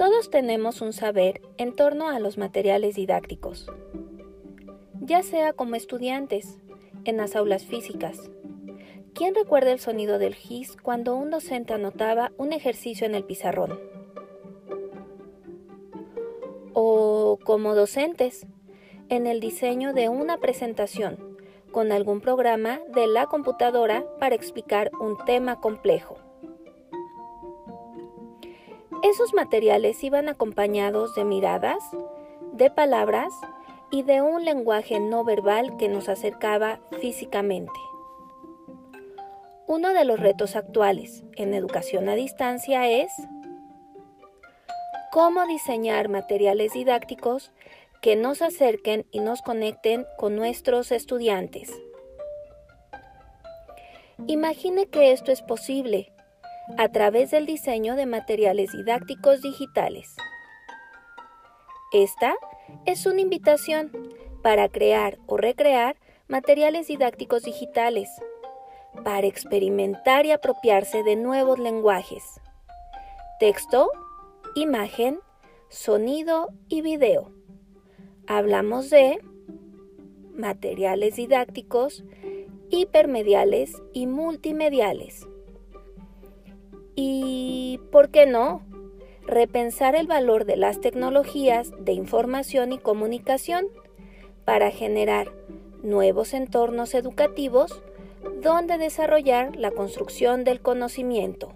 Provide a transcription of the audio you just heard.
Todos tenemos un saber en torno a los materiales didácticos, ya sea como estudiantes, en las aulas físicas. ¿Quién recuerda el sonido del GIS cuando un docente anotaba un ejercicio en el pizarrón? O como docentes, en el diseño de una presentación con algún programa de la computadora para explicar un tema complejo. Esos materiales iban acompañados de miradas, de palabras y de un lenguaje no verbal que nos acercaba físicamente. Uno de los retos actuales en educación a distancia es cómo diseñar materiales didácticos que nos acerquen y nos conecten con nuestros estudiantes. Imagine que esto es posible a través del diseño de materiales didácticos digitales. Esta es una invitación para crear o recrear materiales didácticos digitales, para experimentar y apropiarse de nuevos lenguajes, texto, imagen, sonido y video. Hablamos de materiales didácticos, hipermediales y multimediales. Y, ¿por qué no? Repensar el valor de las tecnologías de información y comunicación para generar nuevos entornos educativos donde desarrollar la construcción del conocimiento.